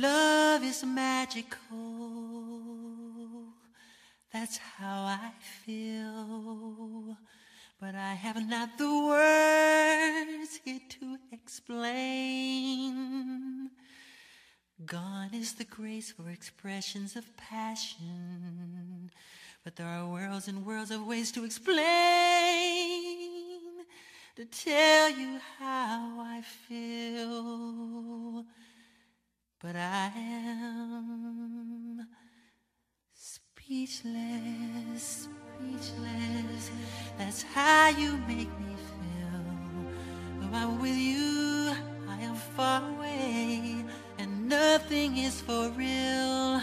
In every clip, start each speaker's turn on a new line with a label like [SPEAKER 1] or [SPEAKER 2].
[SPEAKER 1] love is magical. That's how I feel. But I have not the words here to explain. Gone is the grace for expressions of passion. But there are worlds and worlds of ways to explain, to tell you how I feel. But I am speechless, speechless. That's how you make me feel. When I'm with you, I am far away, and nothing is for real.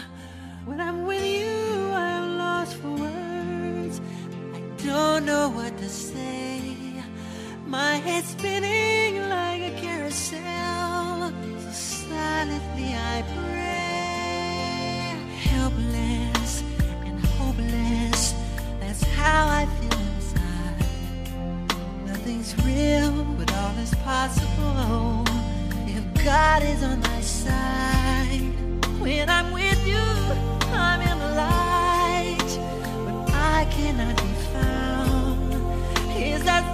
[SPEAKER 1] When I'm with you, I am lost for words. I don't know what to say. My head's spinning like a carousel. Silently I pray. Helpless and hopeless. That's how I feel inside. Nothing's real, but all is possible. If God is on my side. When I'm with you, I'm in the light. But I cannot be found. Is that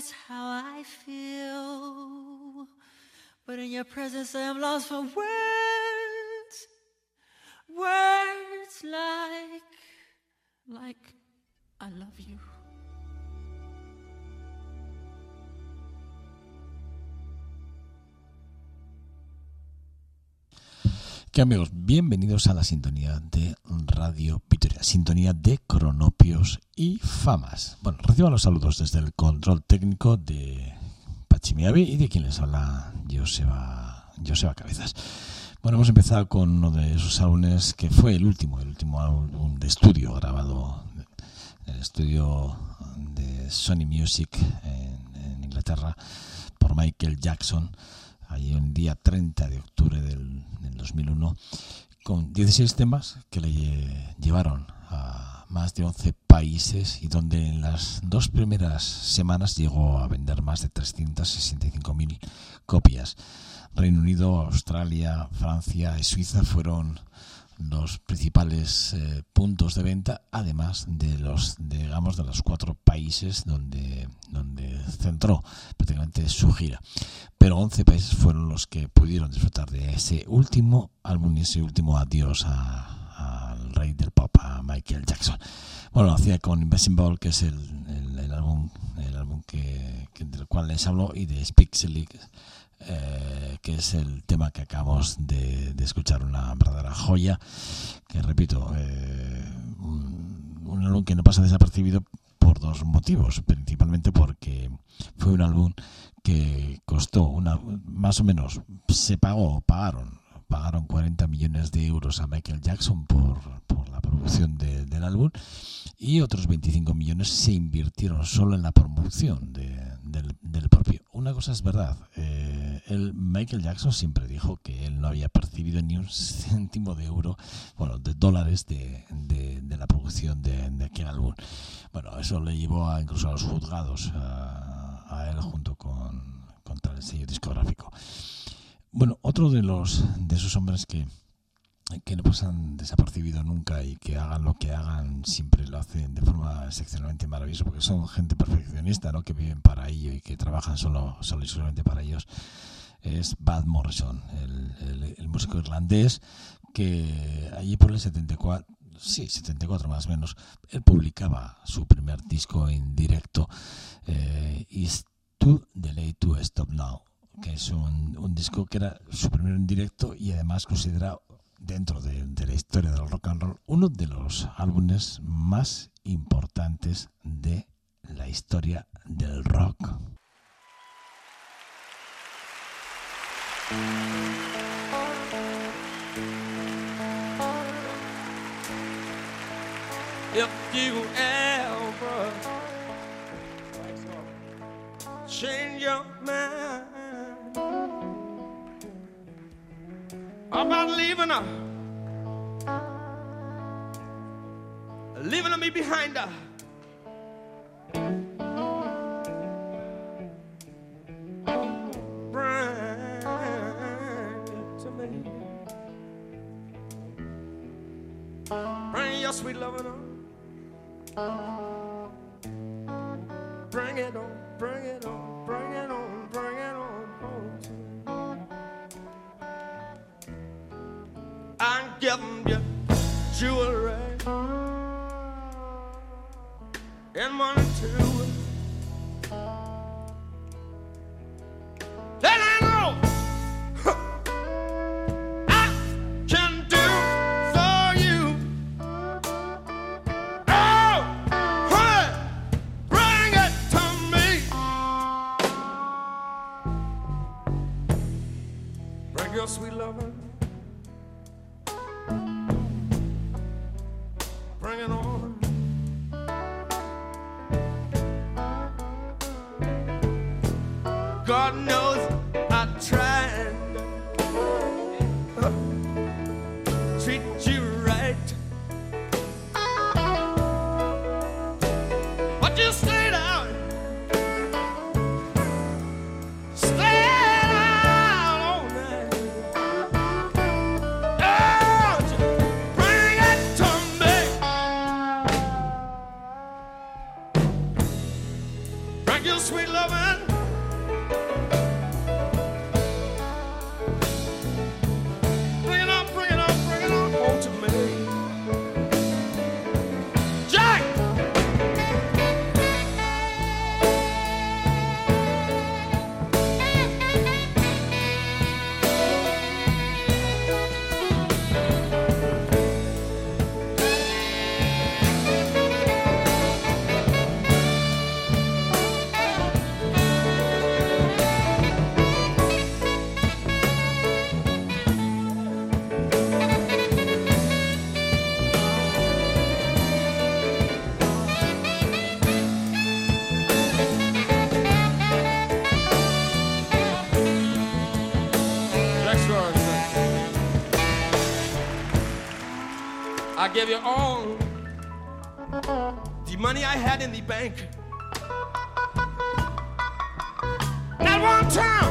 [SPEAKER 1] That's how I feel. But in your presence, I am lost for words. Words like, like, I love you.
[SPEAKER 2] ¿Qué amigos? Bienvenidos a la sintonía de Radio Vitoria, sintonía de cronopios y famas. Bueno, reciban los saludos desde el control técnico de Pachimiavi y de quien les habla Joseba, Joseba Cabezas. Bueno, hemos empezado con uno de esos álbumes que fue el último, el último álbum de estudio grabado en el estudio de Sony Music en Inglaterra por Michael Jackson allí un día 30 de octubre del, del 2001, con 16 temas que le lle- llevaron a más de 11 países y donde en las dos primeras semanas llegó a vender más de 365.000 copias. Reino Unido, Australia, Francia y Suiza fueron los principales eh, puntos de venta, además de los, digamos, de los cuatro países donde, donde centró prácticamente su gira. Pero 11 países fueron los que pudieron disfrutar de ese último álbum y ese último adiós al rey del pop, Michael Jackson. Bueno, hacía con Invisible, que es el, el- el álbum, el álbum que, del cual les hablo, y de Spixely, eh, que es el tema que acabamos de, de escuchar, una verdadera joya, que repito, eh, un, un álbum que no pasa desapercibido por dos motivos, principalmente porque fue un álbum que costó una más o menos se pagó pagaron pagaron 40 millones de euros a Michael Jackson por, por la producción de- del álbum y otros 25 millones se invirtieron solo en la promoción de- del, del propio. una cosa es verdad. Eh, el Michael Jackson siempre dijo que él no había percibido ni un céntimo de euro, bueno, de dólares de, la producción de, aquel álbum. Bueno, eso le llevó a, incluso a los juzgados a, él junto con, contra el sello discográfico. Bueno, otro de los de esos hombres que que no pasan desapercibido nunca y que hagan lo que hagan siempre lo hacen de forma excepcionalmente maravillosa porque son gente perfeccionista ¿no? que viven para ello y que trabajan solo, solo y solamente para ellos es Bad Morrison el, el, músico irlandés que allí por el 74 sí, 74 más o menos él publicaba su primer disco en directo eh, Is Too Delayed to Stop Now que es un, un disco que era su primero en directo y además considerado dentro de, la historia del rock and roll, uno de los álbumes más importantes de la historia del rock. About leaving her, leaving me behind her. Bring your sweet loving on. Bring it on, bring it on, jewelry and money too. Then I know I can do for you. Oh, honey, bring it to me. Bring your sweet loving. I had in the bank. Not one time.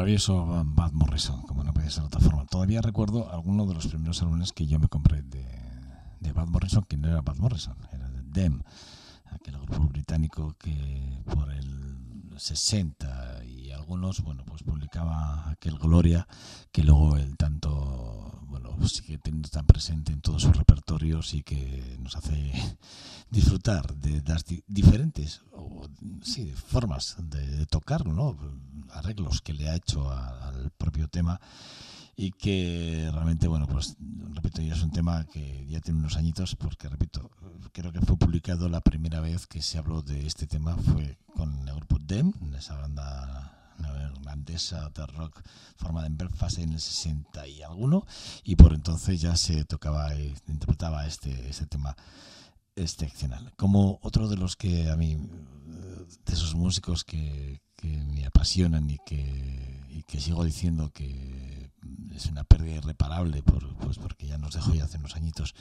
[SPEAKER 2] Maravilloso Bad Morrison, como no puede ser de otra forma. Todavía recuerdo algunos de los primeros álbumes que yo me compré de, de Bad Morrison, que no era Bad Morrison, era de Dem, aquel grupo británico que por el 60 y algunos, bueno, pues publicaba aquel Gloria, que luego el tanto, bueno, sigue teniendo tan presente en todos sus repertorios y que nos hace disfrutar de las diferentes o, sí, formas de, de tocarlo, ¿no? arreglos que le ha hecho al propio tema y que realmente, bueno, pues repito, ya es un tema que ya tiene unos añitos porque, repito, creo que fue publicado la primera vez que se habló de este tema fue con el grupo Dem, esa banda neerlandesa de rock formada en Belfast en el 60 y alguno y por entonces ya se tocaba e interpretaba este, este tema excepcional. Como otro de los que a mí, de esos músicos que, que me apasionan y que, y que sigo diciendo que es una pérdida irreparable por, pues porque ya nos dejó ya hace unos añitos.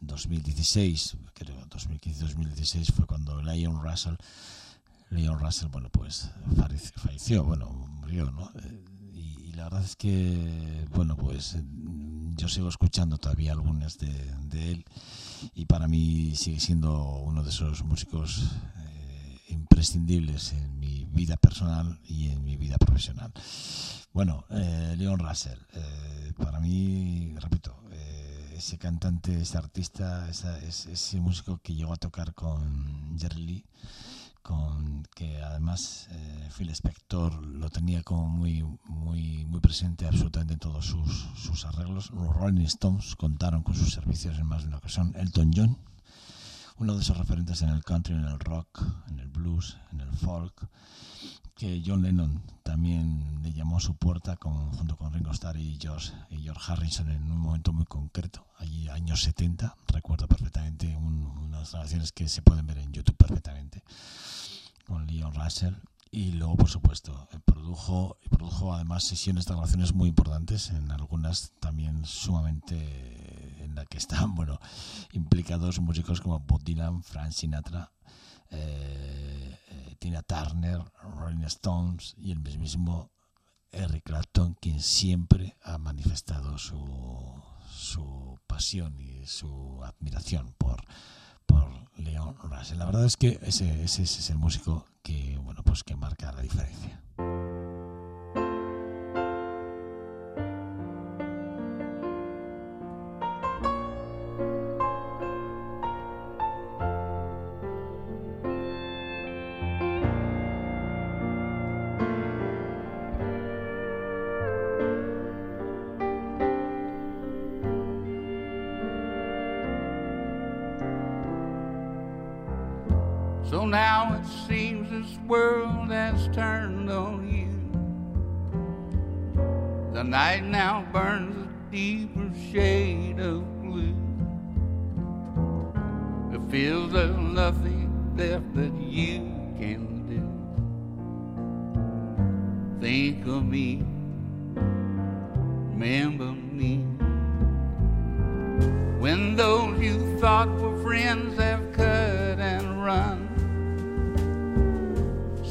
[SPEAKER 2] 2016, eh, creo, 2015-2016 fue cuando Leon Russell, Leon Russell, bueno, pues falleció, bueno, murió, ¿no? Eh, y, la verdad es que, bueno, pues yo sigo escuchando todavía algunas de, de él y para mí sigue siendo uno de esos músicos imprescindibles en mi vida personal y en mi vida profesional. Bueno, eh, Leon Russell, eh, para mí, repito, eh, ese cantante, ese artista, ese músico que llegó a tocar con Jerry Lee, con que además Phil Spector lo tenía como muy muy muy presente absolutamente en todos sus, sus arreglos. Los Rolling Stones contaron con sus servicios en más de una ocasión. Elton John uno de esos referentes en el country, en el rock, en el blues, en el folk, que John Lennon también le llamó a su puerta con, junto con Ringo Starr y George, y George Harrison en un momento muy concreto, allí años 70, recuerdo perfectamente unas grabaciones que se pueden ver en YouTube perfectamente, con Leon Russell. Y luego por supuesto produjo produjo además sesiones de grabaciones muy importantes en algunas también sumamente la que están bueno implicados músicos como Bob Dylan, Frank Sinatra eh, eh, Tina Turner, Rolling Stones y el mismísimo Eric Clapton quien siempre ha manifestado su, su pasión y su admiración por por Leon Russell. La verdad es que ese, ese, ese es el músico que, bueno, pues que marca la diferencia.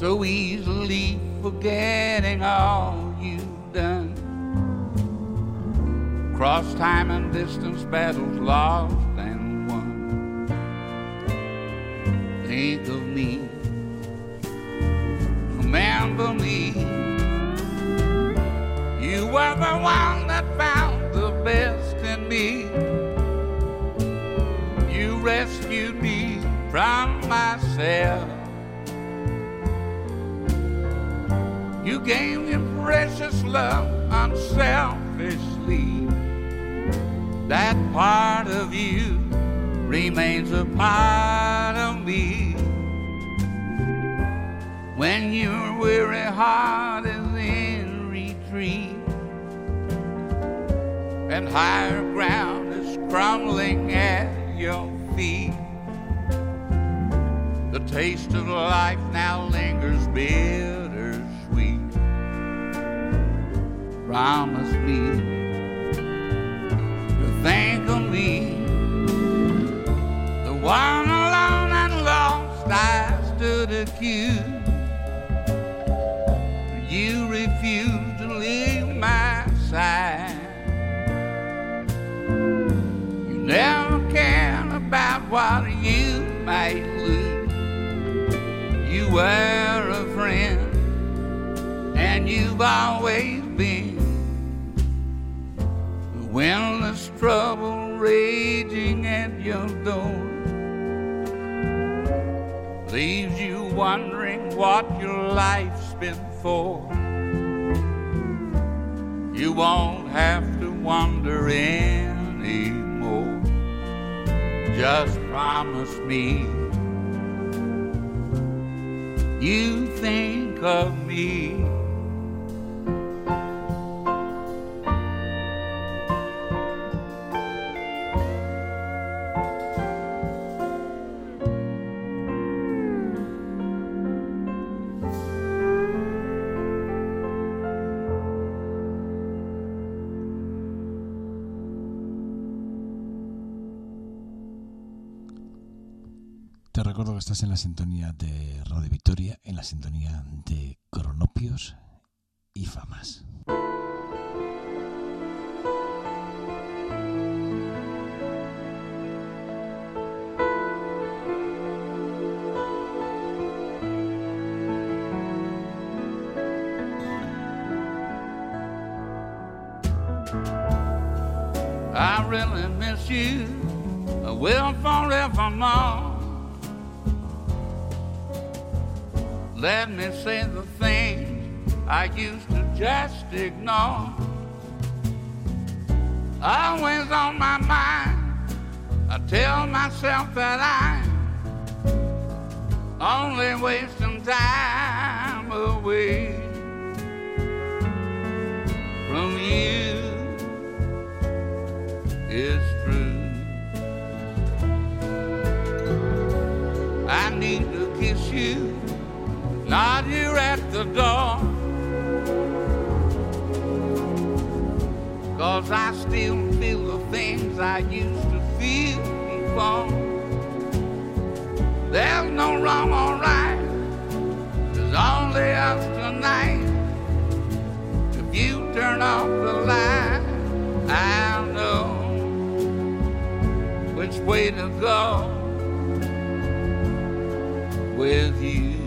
[SPEAKER 3] So easily forgetting all you've done Cross time and distance battles lost and won. Think of me, remember me. You were the one that found the best in me. You rescued me from myself. You gave me precious love unselfishly that part of you remains a part of me. When your weary heart is in retreat and higher ground is crumbling at your feet, the taste of life now lingers bittersweet. Promise me to think of me, the one alone and lost I stood accused. You refused to leave my side. You never cared about what you might lose. You were a friend, and you've always been. When there's trouble raging at your door, leaves you wondering what your life's been for. You won't have to wonder anymore. Just promise me you think of me.
[SPEAKER 2] En la sintonía de Radio Victoria, en la sintonía de Cronopios y Famas.
[SPEAKER 3] Let me say the things I used to just ignore. Always on my mind, I tell myself that I'm only wasting time away from you is not here at the door. Cause I still feel the things I used to feel before. There's no wrong or right, there's only us tonight. If you turn off the light, I'll know which way to go with you.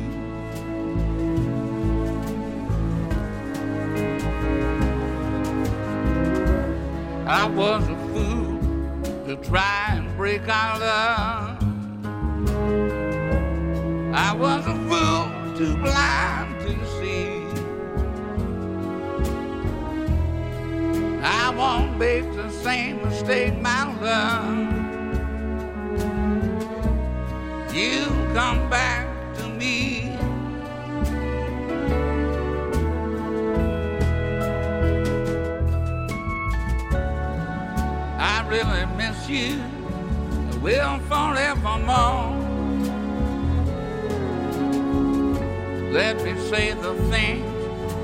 [SPEAKER 3] I was a fool to try and break our love. I was a fool too blind to see. I won't make the same mistake, my love. You come back really miss you, will forevermore. Let me say the things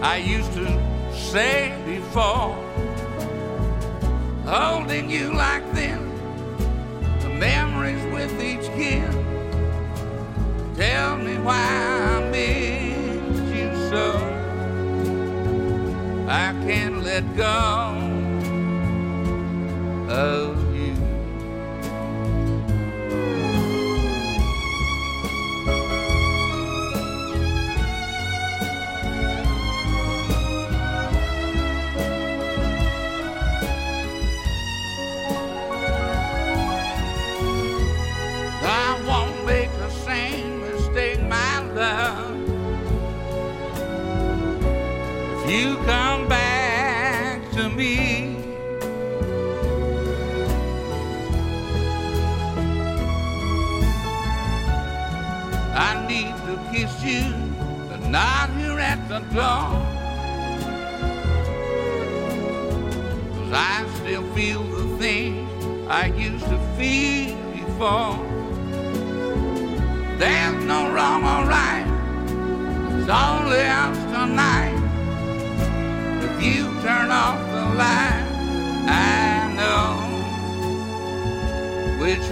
[SPEAKER 3] I used to say before. Holding you like this, the memories with each kiss. Tell me why I miss you so. I can't let go of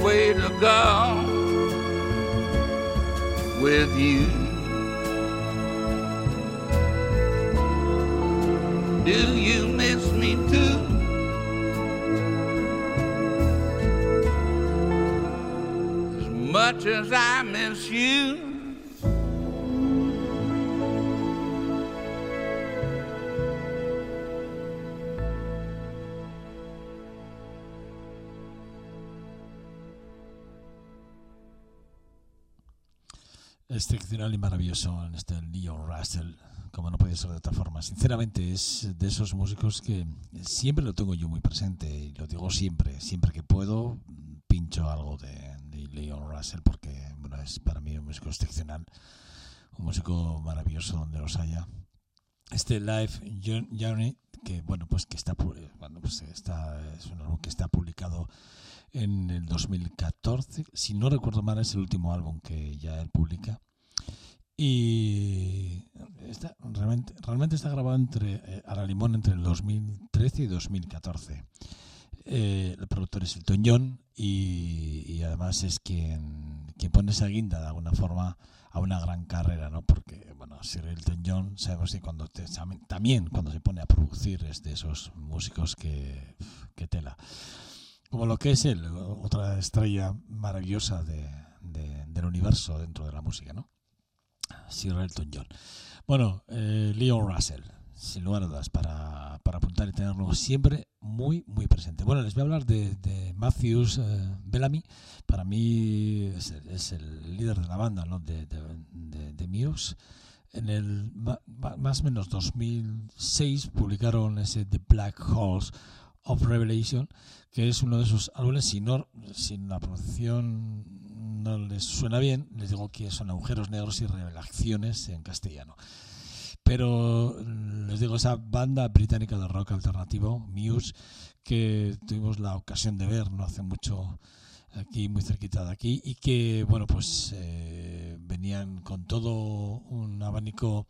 [SPEAKER 3] way to go with you. Do you miss me too? As much as I miss you.
[SPEAKER 2] En este Leon Russell, como no puede ser de otra forma. Sinceramente, es de esos músicos que siempre lo tengo yo muy presente y lo digo siempre, siempre que puedo, pincho algo de, Leon Russell porque bueno, es para mí un músico excepcional, un músico maravilloso donde los haya. Este Live Journey, que bueno, pues que está, bueno, pues está, es un álbum que está publicado en el 2014. Si no recuerdo mal, es el último álbum que ya él publica. Y está, realmente, realmente está grabado entre, eh, a la limón entre el 2013 y 2014. Eh, el productor es Elton John y, además es quien, quien pone esa guinda de alguna forma a una gran carrera, ¿no? Porque, bueno, Sir Elton John, sabemos que cuando también cuando se pone a producir es de esos músicos que, que tela como lo que es él, otra estrella maravillosa de, del universo dentro de la música, ¿no? Sir Elton John. Bueno, eh, Leon Russell, sin lugar a dudas, para, para, apuntar y tenerlo siempre muy, muy presente. Bueno, les voy a hablar de, de Matthews eh, Bellamy. Para mí es el, líder de la banda, ¿no? De, de, de Muse. En el más o menos 2006 publicaron ese The Black Holes of Revelation, que es uno de esos álbumes, si, no, si la pronunciación no les suena bien, les digo que son agujeros negros y revelaciones en castellano. Pero les digo, esa banda británica de rock alternativo, Muse, que tuvimos la ocasión de ver no hace mucho aquí muy cerquita de aquí y que bueno pues eh, venían con todo un abanico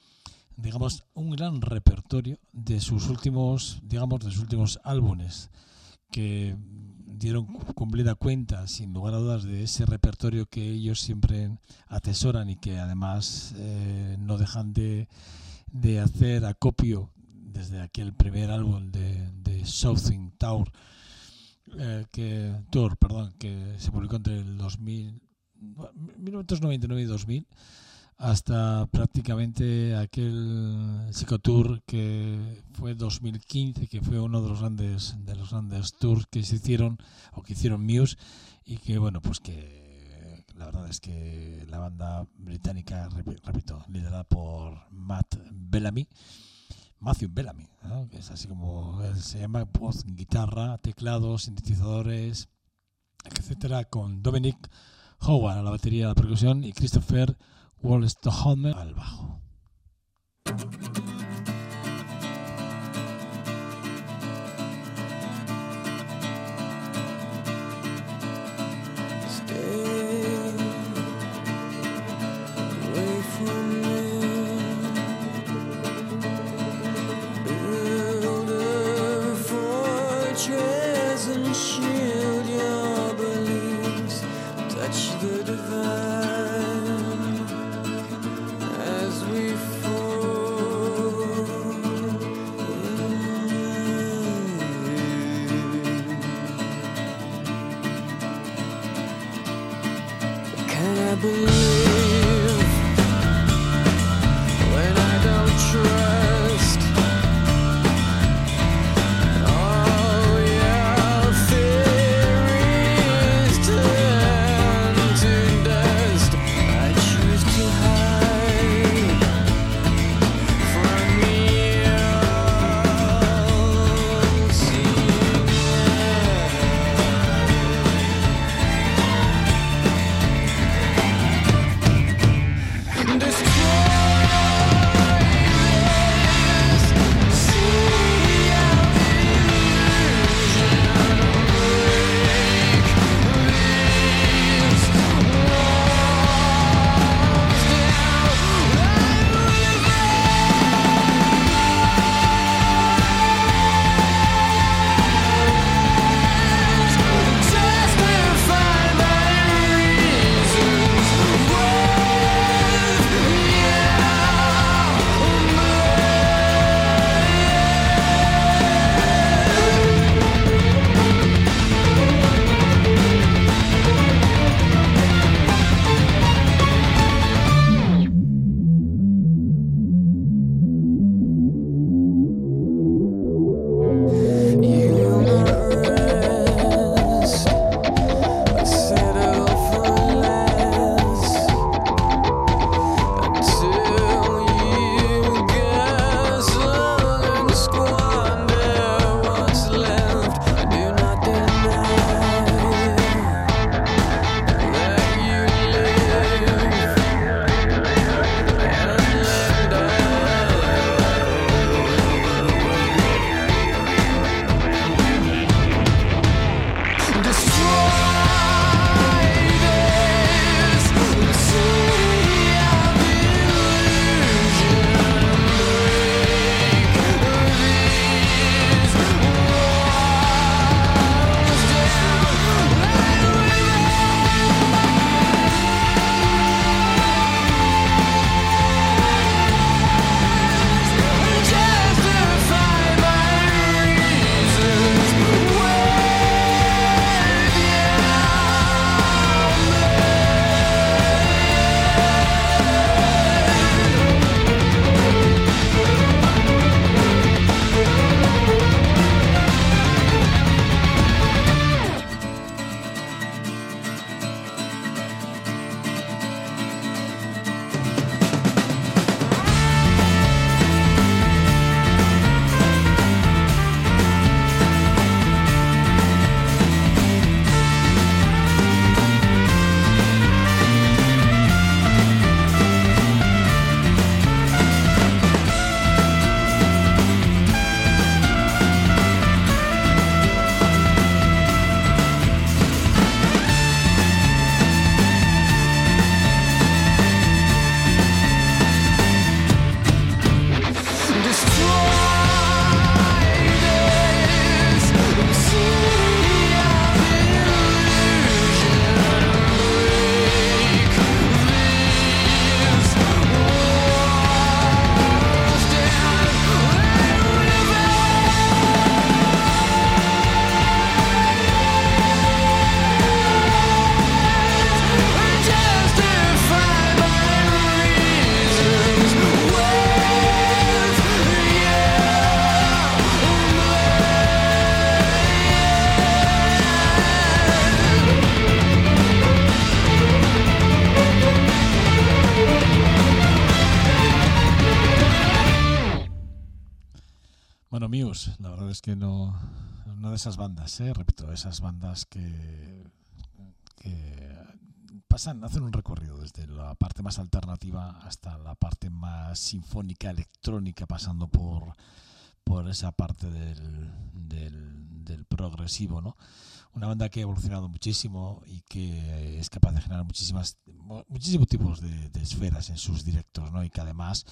[SPEAKER 2] digamos, un gran repertorio de sus últimos, digamos, de sus últimos álbumes que dieron cumplida cuenta, sin lugar a dudas, de ese repertorio que ellos siempre atesoran y que además eh, no dejan de, de, hacer acopio desde aquel primer álbum de, de Something Tour, eh, que, Tour, perdón, que se publicó entre el 2000, 1999 y 2000 hasta prácticamente aquel psicotour que fue 2015, que fue uno de los grandes de los grandes tours que se hicieron o que hicieron Muse y que bueno, pues que la verdad es que la banda británica, repito, liderada por Matt Bellamy, Matthew Bellamy, que es así como se llama, voz, guitarra, teclados, sintetizadores, etcétera, con Dominic Howard a la batería, la percusión y Christopher Wolstenholme al bajo. Muse, la verdad es que no. Una de esas bandas, ¿eh? repito, esas bandas que, que pasan, hacen un recorrido desde la parte más alternativa hasta la parte más sinfónica, electrónica, pasando por, por esa parte del, del, del progresivo, ¿no? Una banda que ha evolucionado muchísimo y que es capaz de generar muchísimas muchísimos tipos de, esferas en sus directos no y que además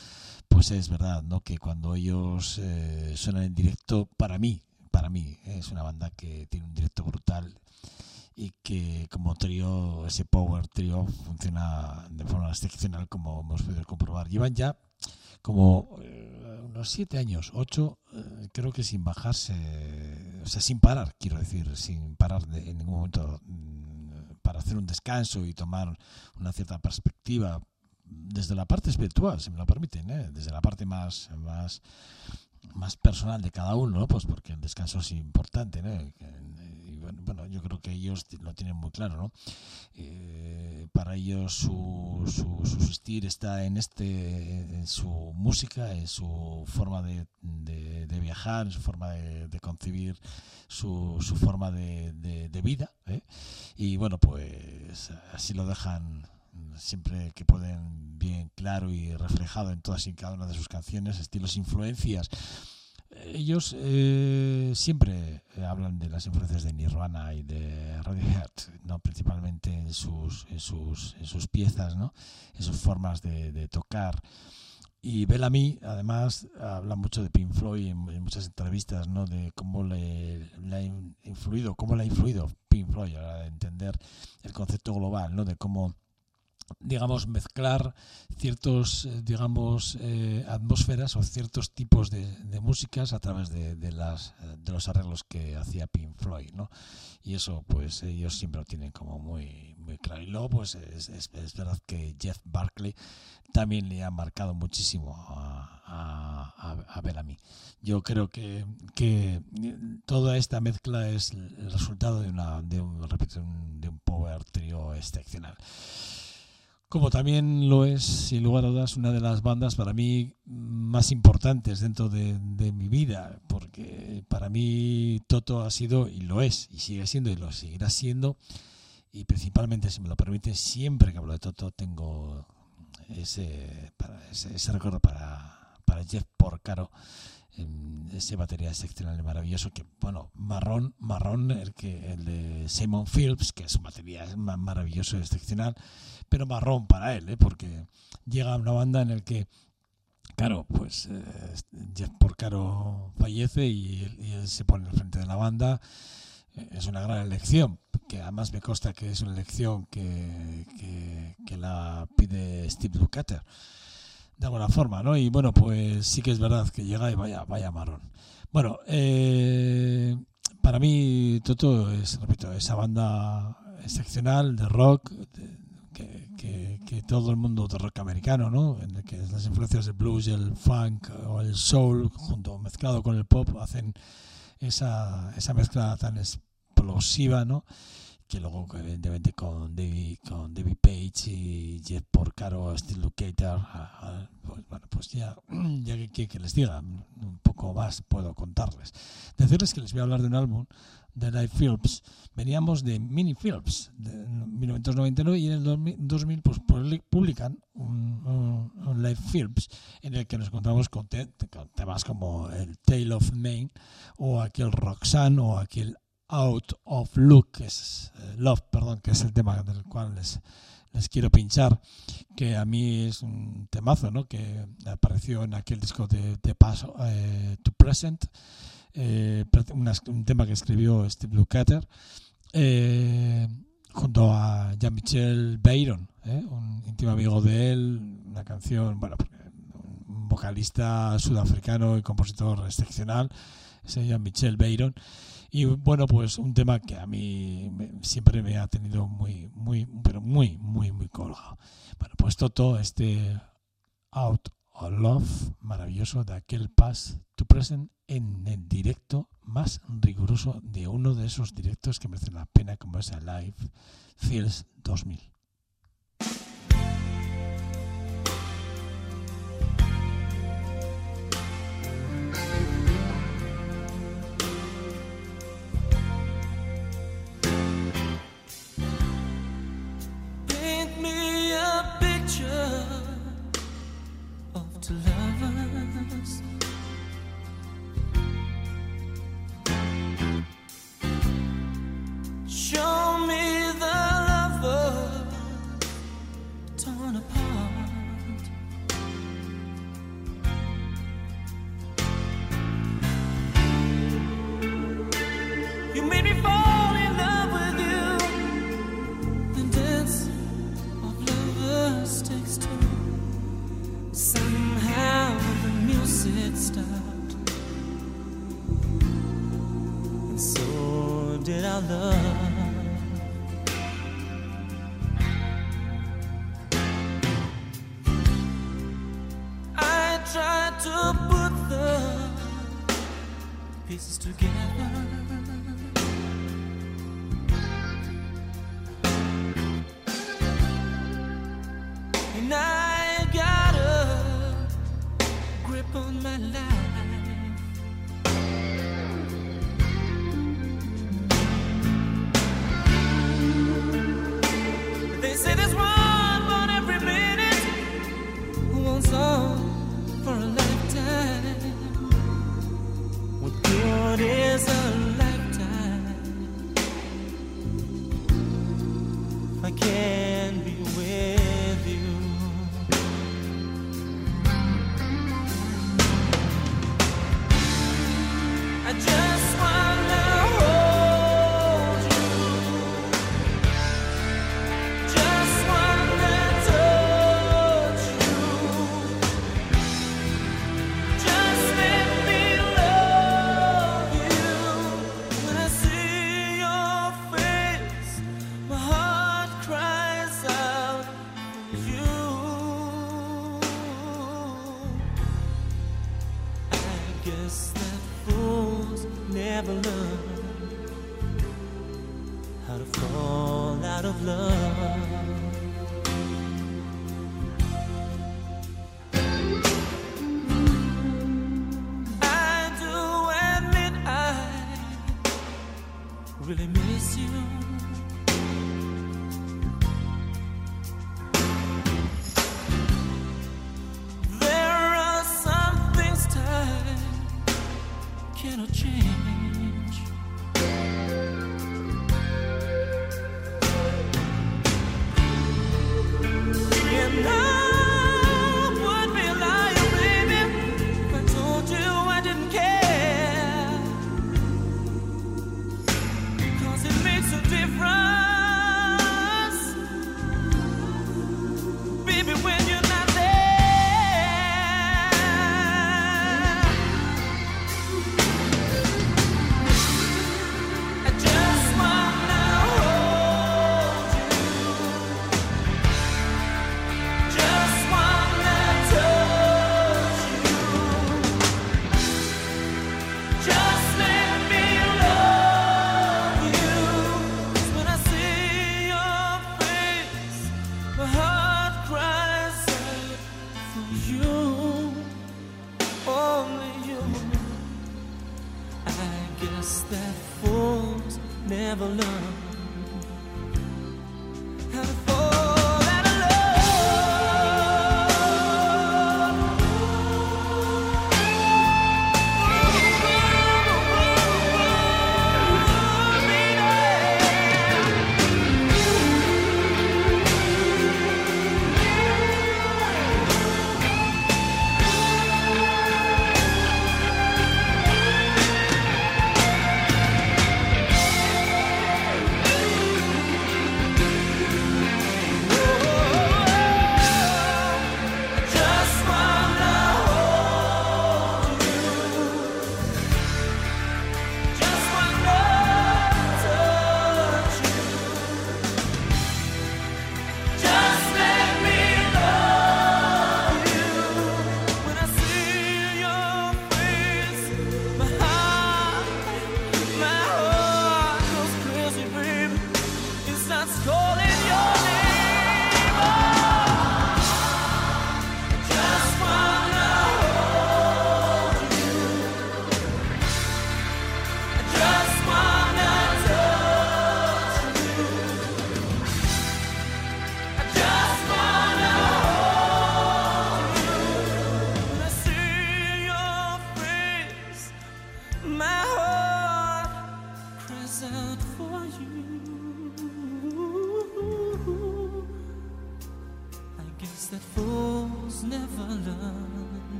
[SPEAKER 2] pues es verdad no que cuando ellos eh, suenan en directo para mí para mí es una banda que tiene un directo brutal y que como trío ese power trío funciona de forma excepcional como hemos podido comprobar. Llevan ya como eh, unos siete años, ocho, eh, creo que sin bajarse, o sea, sin parar, quiero decir, sin parar de, en ningún momento mm, para hacer un descanso y tomar una cierta perspectiva desde la parte espiritual, si me lo permiten, ¿eh? desde la parte más, más, más personal de cada uno, ¿no? pues porque el descanso es importante, ¿no? Bueno, yo creo que ellos lo tienen muy claro, ¿no? Eh, para ellos su, su, su, existir está en este, en su música, en su forma de, de, de viajar, en su forma de, de concebir su, su forma de, vida, ¿eh? y bueno, pues así lo dejan siempre que pueden bien claro y reflejado en todas y cada una de sus canciones, estilos, influencias ellos eh, siempre hablan de las influencias de Nirvana y de Radiohead, ¿no? principalmente en sus, en sus, en sus piezas, ¿no? en sus formas de, de tocar. Y Bellamy, además, habla mucho de Pink Floyd en, en muchas entrevistas, ¿no? de cómo le, le, ha influido, cómo le ha influido Pink Floyd a entender el concepto global, ¿no? de cómo digamos, mezclar ciertos, eh, digamos, eh, atmósferas o ciertos tipos de, de músicas a través de, de, las, eh, de los arreglos que hacía Pink Floyd, ¿no? Y eso, pues, ellos siempre lo tienen como muy, muy claro. Y luego, pues, es, es, es verdad que Jeff Barkley también le ha marcado muchísimo a, a, a Bellamy. Yo creo que, que toda esta mezcla es el resultado de, una, de, un, repito, de un power trio excepcional. Como también lo es, sin lugar a dudas, una de las bandas para mí más importantes dentro de, de, mi vida, porque para mí Toto ha sido y lo es, y sigue siendo y lo seguirá siendo, y principalmente, si me lo permite, siempre que hablo de Toto tengo ese, ese recuerdo para, para Jeff Porcaro, ese batería excepcional y maravilloso que bueno marrón marrón el que el de Simon Phillips que es un batería maravilloso y excepcional pero marrón para él ¿eh? porque llega una banda en el que claro pues eh, Jeff Porcaro fallece y, él se pone al frente de la banda es una gran elección que además me consta que es una elección que, que, la pide Steve Lukather de alguna forma, ¿no? Y bueno, pues sí que es verdad que llega y vaya, vaya marrón. Bueno, eh, para mí Toto es, repito, esa banda excepcional de rock que, todo el mundo de rock americano, ¿no? En el que las influencias del blues, el funk o el soul, junto mezclado con el pop, hacen esa, esa mezcla tan explosiva, ¿no? Que luego evidentemente con David, con David Page y Jeff Porcaro, Steve Lukather, pues, bueno, pues ya, ya que, que, les diga un poco más puedo contarles. Decirles que les voy a hablar de un álbum de Live Phillips. Veníamos de Mini Phillips de 1999 y en el 2000 pues, publican un, un, un Phillips en el que nos encontramos con, te, con temas como el Tale of Maine o aquel Roxanne o aquel Out of Look, que es eh, Love, perdón, que es el tema del cual les, les quiero pinchar, que a mí es un temazo, ¿no? Que apareció en aquel disco de, de Paso eh, to Present, eh, una, un tema que escribió Steve Lukather, eh, junto a Jean-Michel Bayron, ¿eh? un íntimo amigo de él, una canción, bueno, un vocalista sudafricano y compositor excepcional, ese Jean-Michel Bayron, y bueno, pues un tema que a mí siempre me ha tenido muy, muy, pero muy, muy, muy colgado. Bueno, pues Toto, este Out of Love, maravilloso, de aquel Past to Present en el directo más riguroso de uno de esos directos que merecen la pena, como es el Live Feels 2000.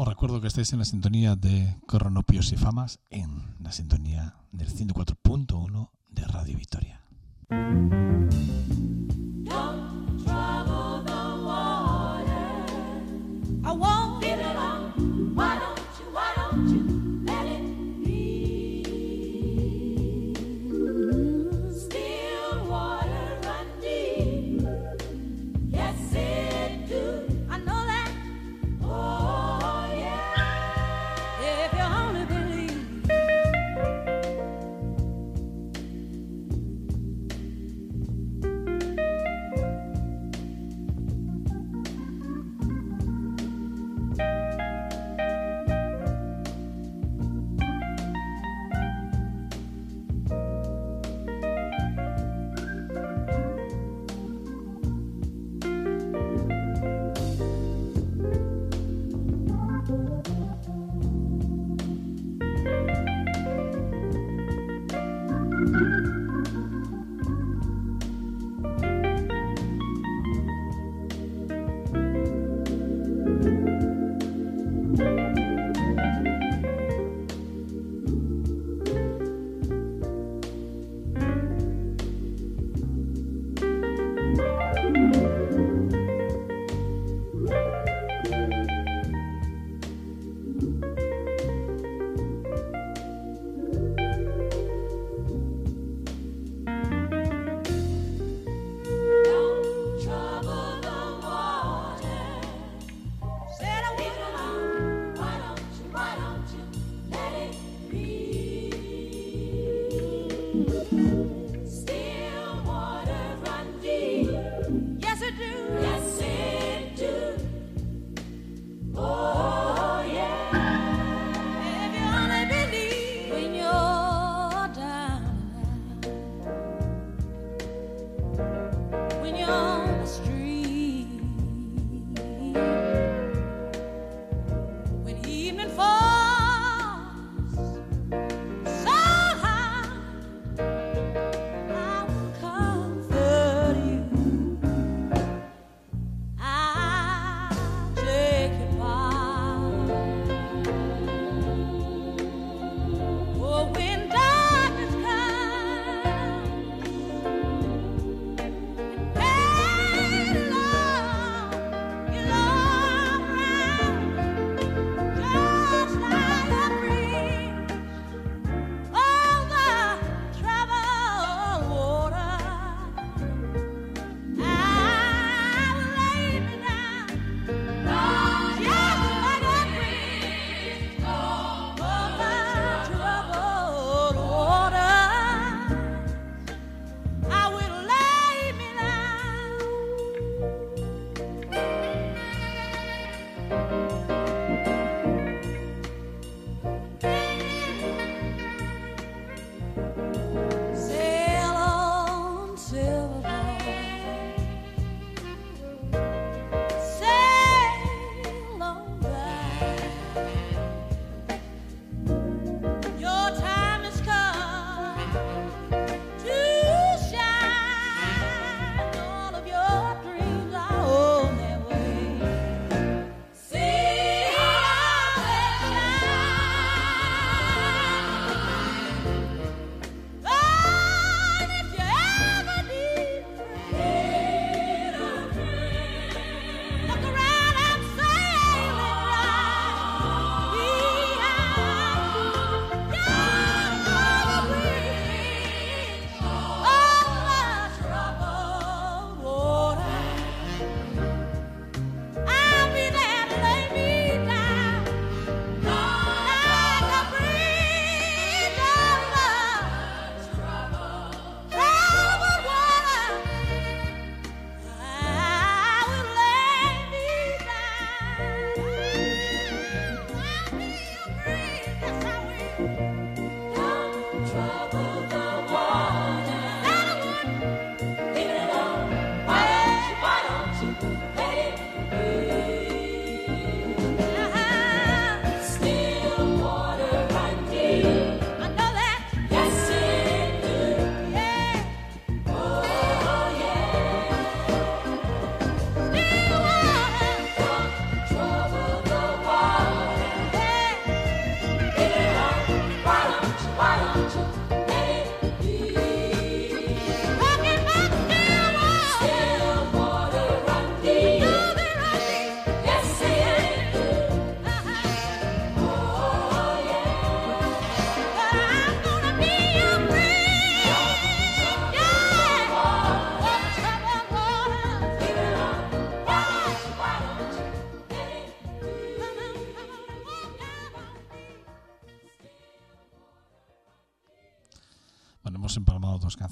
[SPEAKER 4] Os recuerdo que estáis en la sintonía de Cronopios y Famas, en la sintonía del 104.1 de Radio Victoria.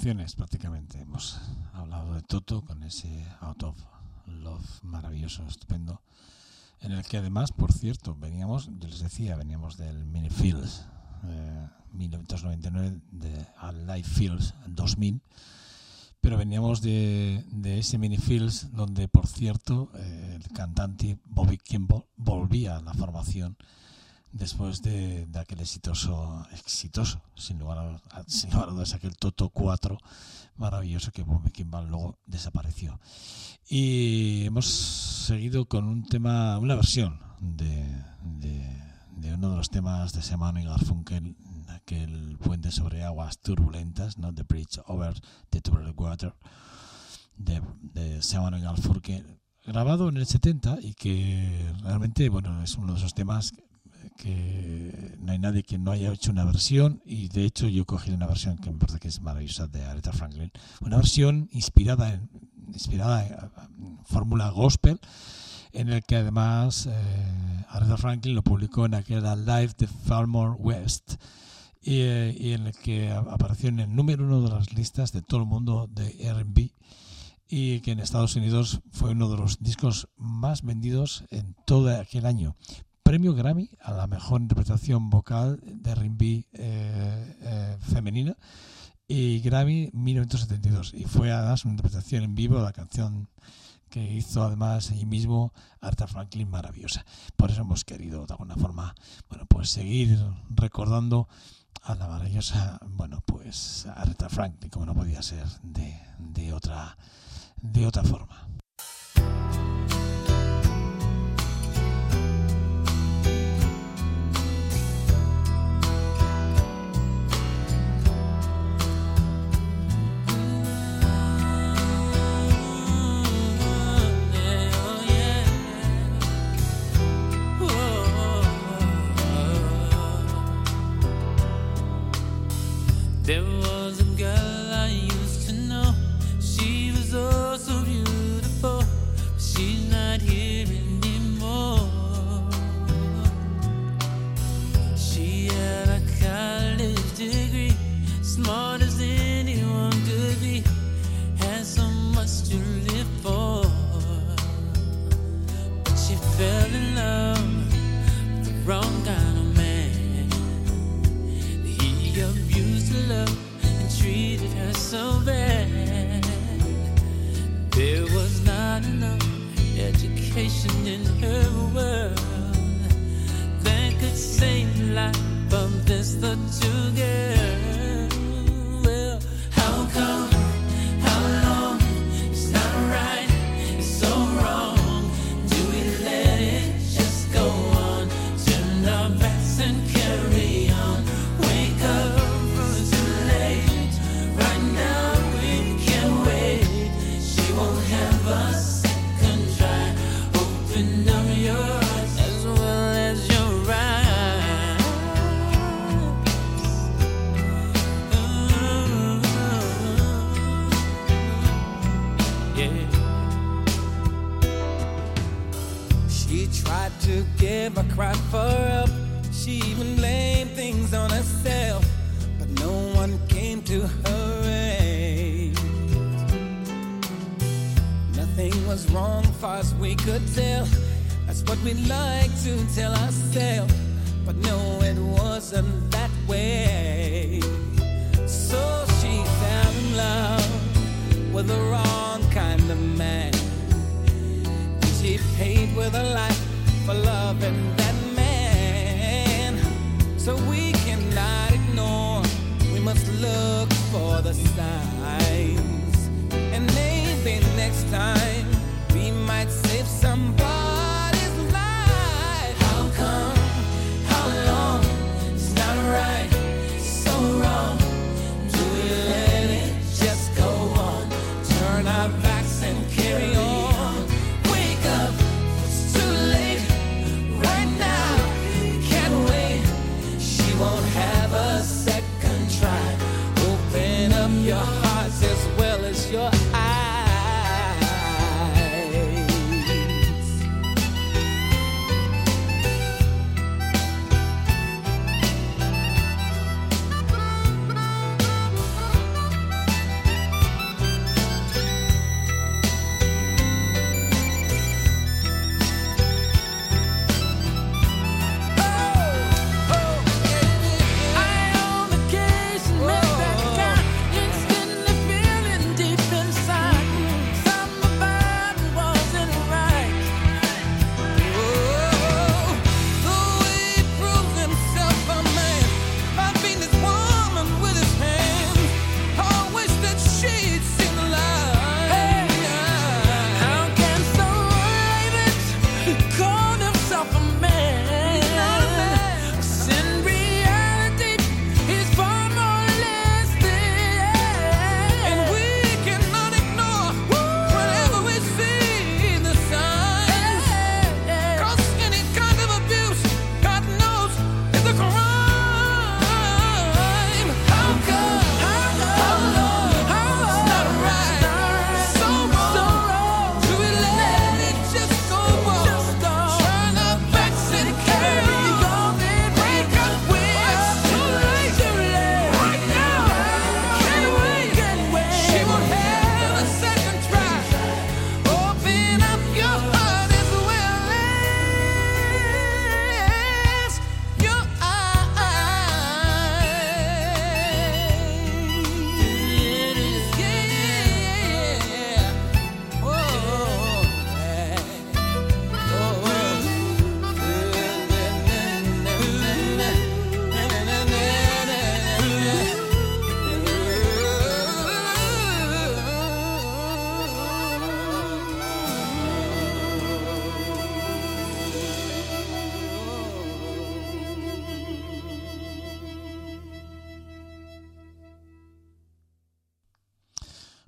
[SPEAKER 2] Canciones prácticamente. Hemos hablado de Toto con ese Out of Love maravilloso, estupendo. En el que además, por cierto, veníamos, yo les decía, veníamos del Mini Fields eh, 1999 de a Live Fields 2000 pero veníamos de, de ese mini Fields donde por cierto eh, el cantante Bobby Kimball volvía a la formación después de, de aquel exitoso exitoso sin lugar a, sin lugar a dudas aquel Toto 4 maravilloso que Bobby Kimball luego desapareció y hemos seguido con un tema una versión de, de, uno de los temas de Simon y Garfunkel aquel puente sobre aguas turbulentas, ¿no? The Bridge Over the Turbulent Water, de, de Simon y Garfunkel, grabado en el 70 y que realmente, bueno, es uno de esos temas que no hay nadie que no haya hecho una versión y de hecho yo he cogido una versión que me parece que es maravillosa de Aretha Franklin, una versión inspirada en, inspirada en fórmula gospel en el que además eh, Aretha Franklin lo publicó en aquella Live de Farmore West y, eh, y, en el que apareció en el número uno de las listas de todo el mundo de R&B y que en Estados Unidos fue uno de los discos más vendidos en todo aquel año. Premio Grammy a la mejor interpretación vocal de R&B eh, eh, femenina y Grammy 1972 y fue además una interpretación en vivo de la canción que hizo además allí mismo Arthur Franklin maravillosa. Por eso hemos querido de alguna forma, bueno, pues seguir recordando a la maravillosa, bueno, pues Aretha Franklin, como no podía ser de, de otra de otra forma.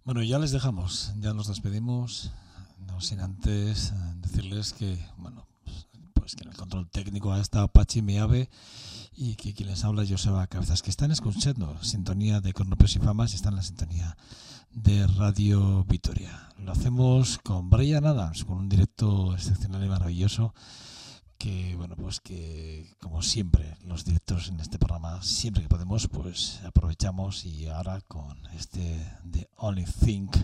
[SPEAKER 2] Bueno, ya les dejamos, ya nos despedimos, no sin antes eh, decirles que, bueno, pues, que en el control técnico ha estado Pachi Miave y que quien les habla Joseba Cabezas, que están escuchando sintonía de Cornopios y Famas y están en la sintonía de Radio Vitoria. Lo hacemos con Brian Adams, con un directo excepcional y maravilloso que bueno pues que como siempre los directos en este programa siempre que podemos pues aprovechamos y ahora con este de Only Think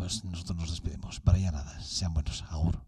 [SPEAKER 2] pues nosotros nos despedimos. Para ya nada sean buenos. Agur.